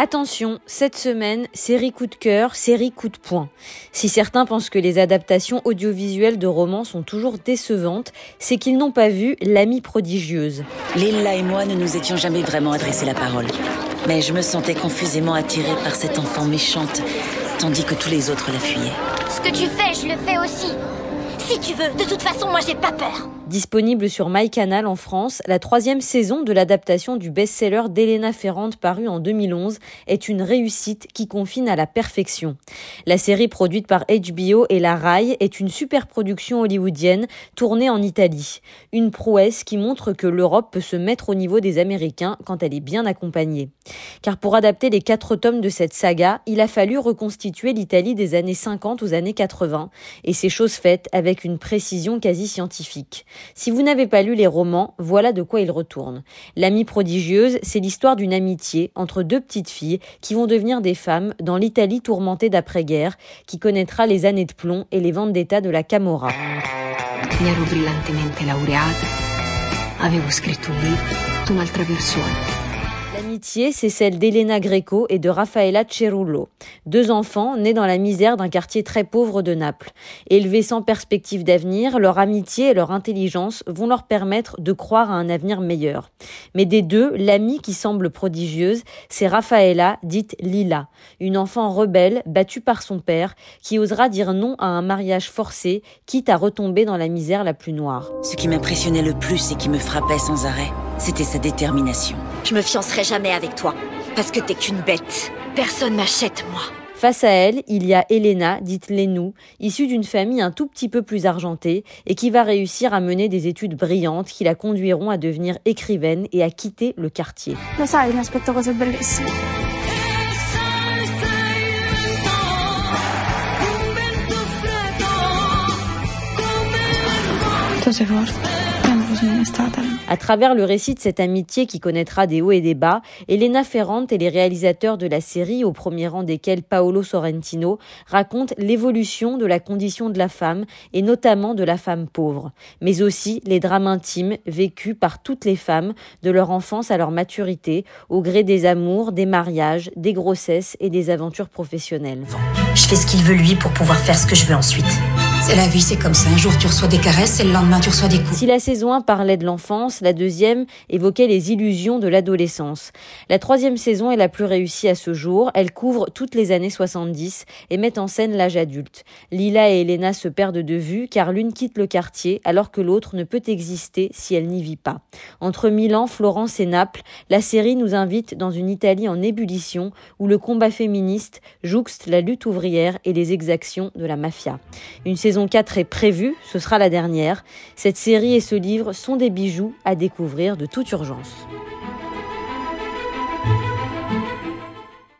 Attention, cette semaine, série coup de cœur, série coup de poing. Si certains pensent que les adaptations audiovisuelles de romans sont toujours décevantes, c'est qu'ils n'ont pas vu L'amie prodigieuse. Lilla et moi ne nous étions jamais vraiment adressé la parole. Mais je me sentais confusément attirée par cette enfant méchante, tandis que tous les autres la fuyaient. Ce que tu fais, je le fais aussi. Si tu veux, de toute façon, moi j'ai pas peur. Disponible sur MyCanal en France, la troisième saison de l'adaptation du best-seller d'Elena Ferrand paru en 2011 est une réussite qui confine à la perfection. La série produite par HBO et la RAI est une super production hollywoodienne tournée en Italie. Une prouesse qui montre que l'Europe peut se mettre au niveau des Américains quand elle est bien accompagnée. Car pour adapter les quatre tomes de cette saga, il a fallu reconstituer l'Italie des années 50 aux années 80, et c'est chose faite avec une précision quasi scientifique. Si vous n'avez pas lu les romans, voilà de quoi il retourne. L'amie prodigieuse, c'est l'histoire d'une amitié entre deux petites filles qui vont devenir des femmes dans l'Italie tourmentée d'après-guerre, qui connaîtra les années de plomb et les ventes d'État de la Camorra. C'est celle d'Elena Greco et de Raffaella Cerullo, deux enfants nés dans la misère d'un quartier très pauvre de Naples. Élevés sans perspective d'avenir, leur amitié et leur intelligence vont leur permettre de croire à un avenir meilleur. Mais des deux, l'amie qui semble prodigieuse, c'est Raffaella, dite Lila, une enfant rebelle battue par son père, qui osera dire non à un mariage forcé, quitte à retomber dans la misère la plus noire. Ce qui m'impressionnait le plus et qui me frappait sans arrêt, c'était sa détermination. Je me fiancerai jamais avec toi, parce que t'es qu'une bête. Personne m'achète, moi. Face à elle, il y a Elena, dite Lenou, issue d'une famille un tout petit peu plus argentée et qui va réussir à mener des études brillantes qui la conduiront à devenir écrivaine et à quitter le quartier. À travers le récit de cette amitié qui connaîtra des hauts et des bas, Elena Ferrand et les réalisateurs de la série, au premier rang desquels Paolo Sorrentino, racontent l'évolution de la condition de la femme et notamment de la femme pauvre, mais aussi les drames intimes vécus par toutes les femmes de leur enfance à leur maturité, au gré des amours, des mariages, des grossesses et des aventures professionnelles. Je fais ce qu'il veut lui pour pouvoir faire ce que je veux ensuite. C'est la vie, c'est comme ça. Un jour tu reçois des caresses et le lendemain tu reçois des coups. Si la saison 1 parlait de l'enfance, la deuxième évoquait les illusions de l'adolescence. La troisième saison est la plus réussie à ce jour. Elle couvre toutes les années 70 et met en scène l'âge adulte. Lila et Elena se perdent de vue car l'une quitte le quartier alors que l'autre ne peut exister si elle n'y vit pas. Entre Milan, Florence et Naples, la série nous invite dans une Italie en ébullition où le combat féministe jouxte la lutte ouvrière et les exactions de la mafia. Saison 4 est prévue, ce sera la dernière. Cette série et ce livre sont des bijoux à découvrir de toute urgence.